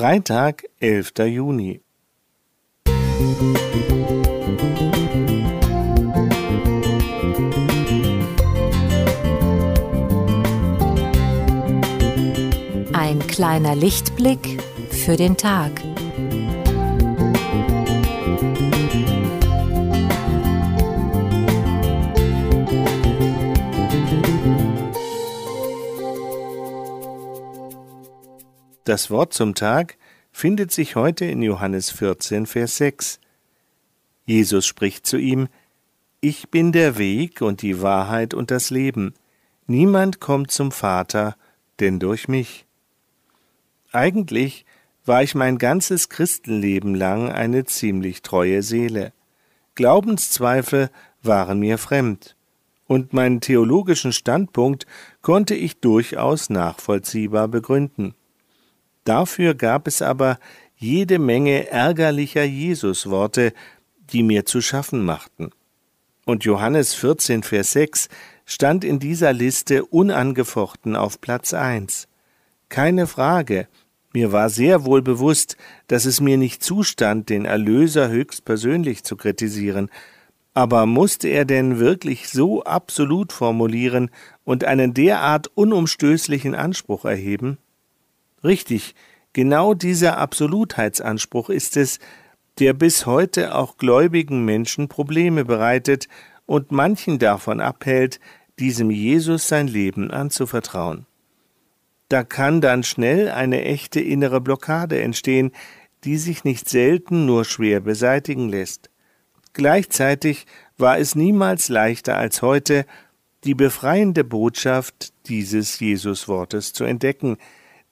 Freitag, 11. Juni. Ein kleiner Lichtblick für den Tag. Das Wort zum Tag findet sich heute in Johannes 14, Vers 6. Jesus spricht zu ihm, Ich bin der Weg und die Wahrheit und das Leben. Niemand kommt zum Vater, denn durch mich. Eigentlich war ich mein ganzes Christenleben lang eine ziemlich treue Seele. Glaubenszweifel waren mir fremd, und meinen theologischen Standpunkt konnte ich durchaus nachvollziehbar begründen. Dafür gab es aber jede Menge ärgerlicher Jesusworte, die mir zu schaffen machten. Und Johannes 14, Vers 6 stand in dieser Liste unangefochten auf Platz 1. Keine Frage, mir war sehr wohl bewusst, dass es mir nicht zustand, den Erlöser höchstpersönlich zu kritisieren, aber musste er denn wirklich so absolut formulieren und einen derart unumstößlichen Anspruch erheben? Richtig, genau dieser Absolutheitsanspruch ist es, der bis heute auch gläubigen Menschen Probleme bereitet und manchen davon abhält, diesem Jesus sein Leben anzuvertrauen. Da kann dann schnell eine echte innere Blockade entstehen, die sich nicht selten nur schwer beseitigen lässt. Gleichzeitig war es niemals leichter als heute, die befreiende Botschaft dieses Jesuswortes zu entdecken,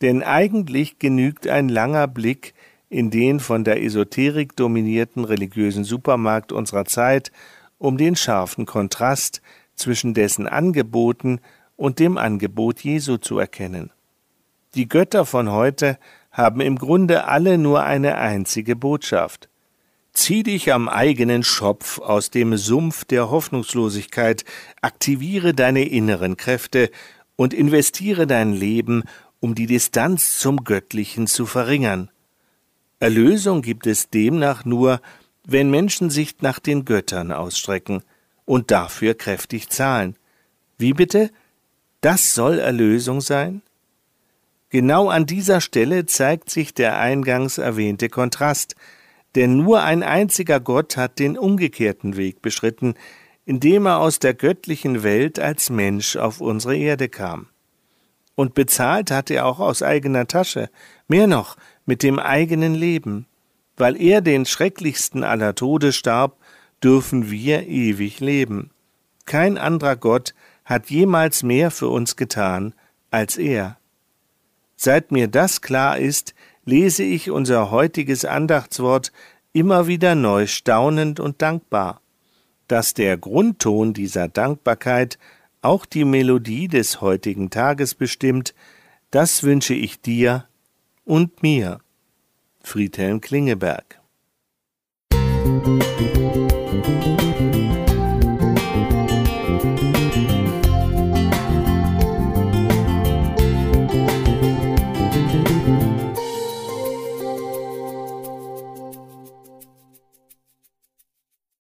denn eigentlich genügt ein langer Blick in den von der Esoterik dominierten religiösen Supermarkt unserer Zeit, um den scharfen Kontrast zwischen dessen Angeboten und dem Angebot Jesu zu erkennen. Die Götter von heute haben im Grunde alle nur eine einzige Botschaft. Zieh dich am eigenen Schopf aus dem Sumpf der Hoffnungslosigkeit, aktiviere deine inneren Kräfte und investiere dein Leben, um die Distanz zum Göttlichen zu verringern. Erlösung gibt es demnach nur, wenn Menschen sich nach den Göttern ausstrecken und dafür kräftig zahlen. Wie bitte? Das soll Erlösung sein? Genau an dieser Stelle zeigt sich der eingangs erwähnte Kontrast, denn nur ein einziger Gott hat den umgekehrten Weg beschritten, indem er aus der göttlichen Welt als Mensch auf unsere Erde kam und bezahlt hat er auch aus eigener Tasche, mehr noch mit dem eigenen Leben. Weil er den schrecklichsten aller Tode starb, dürfen wir ewig leben. Kein anderer Gott hat jemals mehr für uns getan als er. Seit mir das klar ist, lese ich unser heutiges Andachtswort immer wieder neu staunend und dankbar. Dass der Grundton dieser Dankbarkeit auch die Melodie des heutigen Tages bestimmt, das wünsche ich dir und mir. Friedhelm Klingeberg